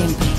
siempre,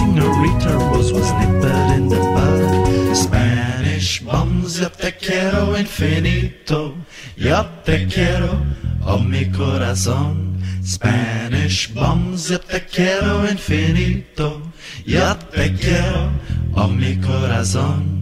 senorita Rose was nippled in the bud. Spanish bums, yo te quiero infinito, yo te quiero, oh mi corazón. Spanish bums, yo te quiero infinito, yo te quiero, oh mi corazón.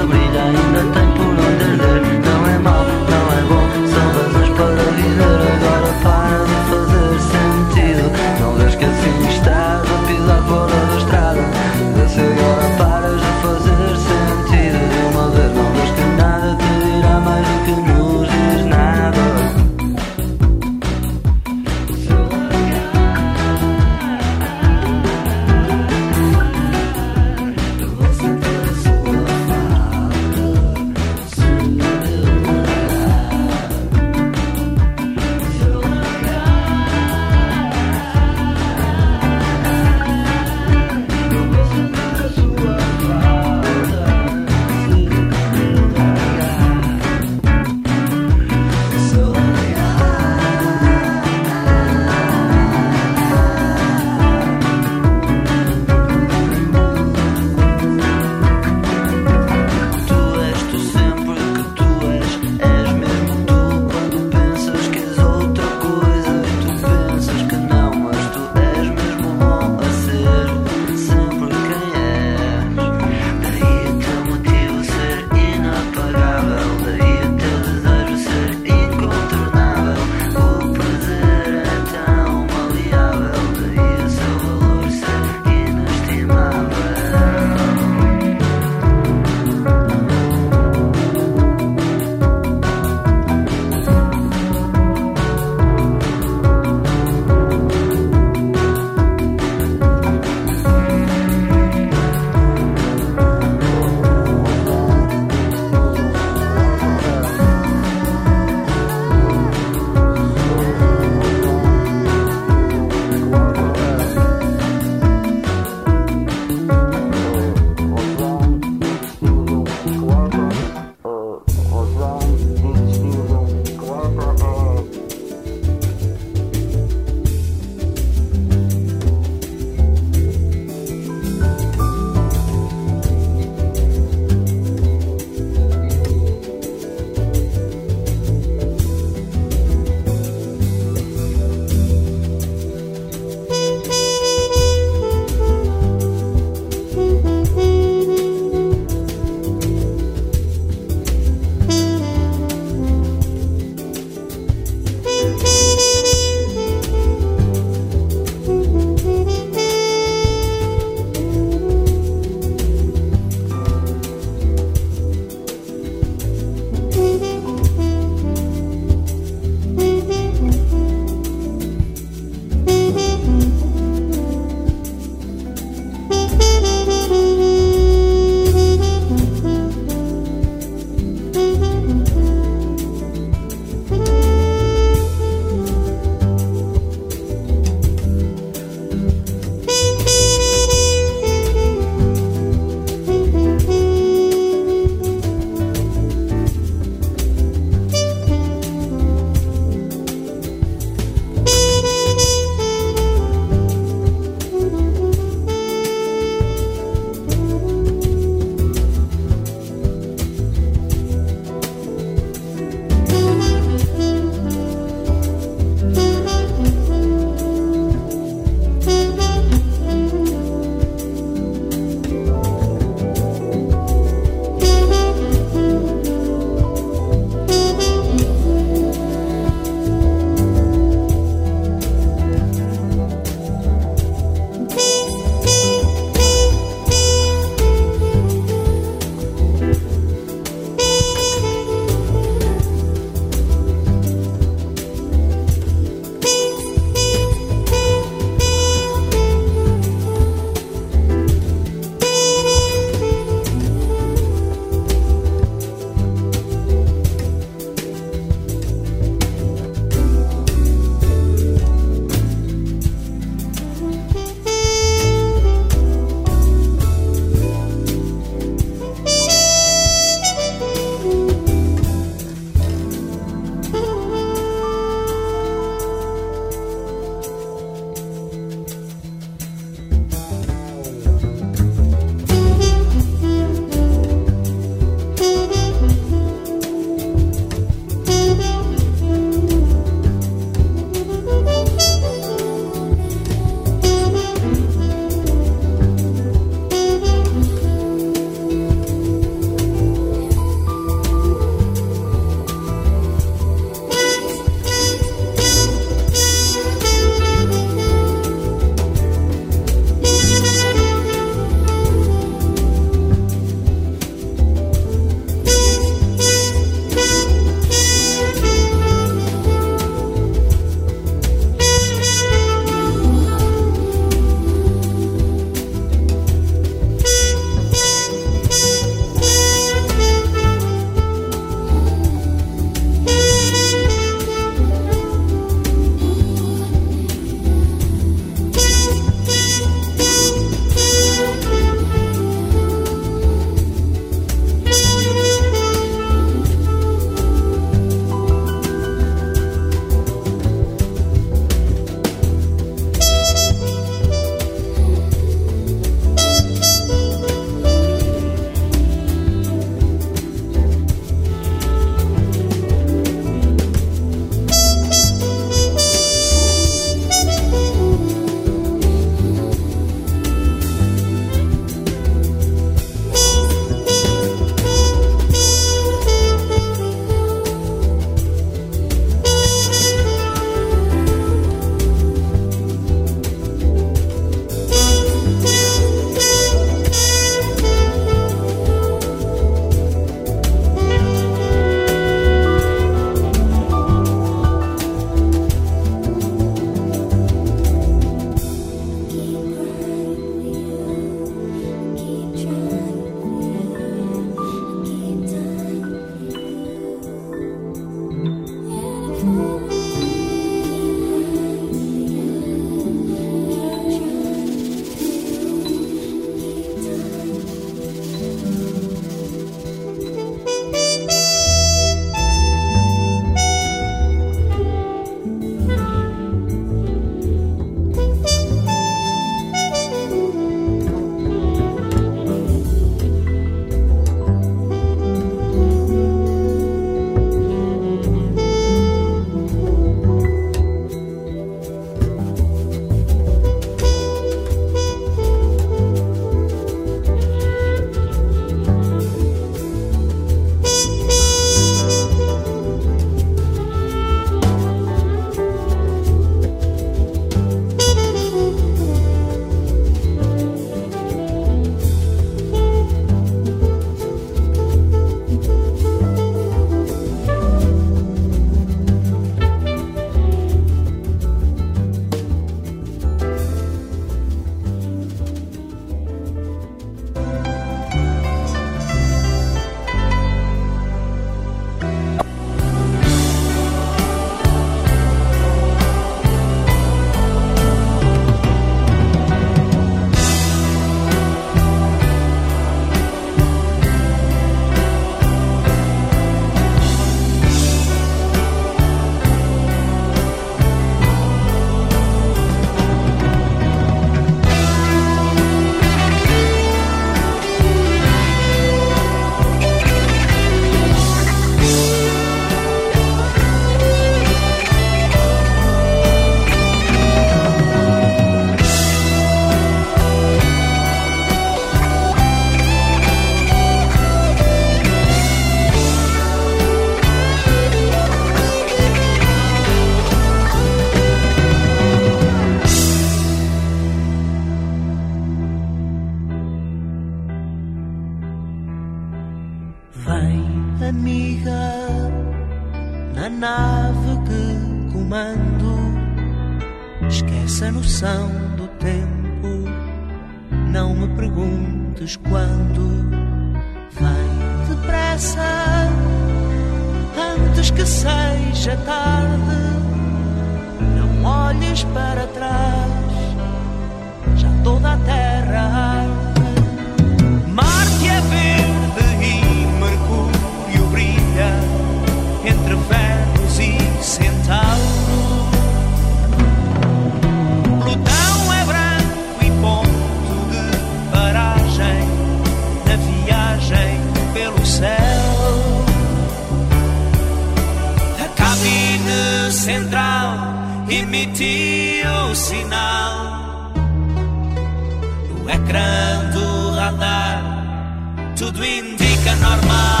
Tot ho indica normal.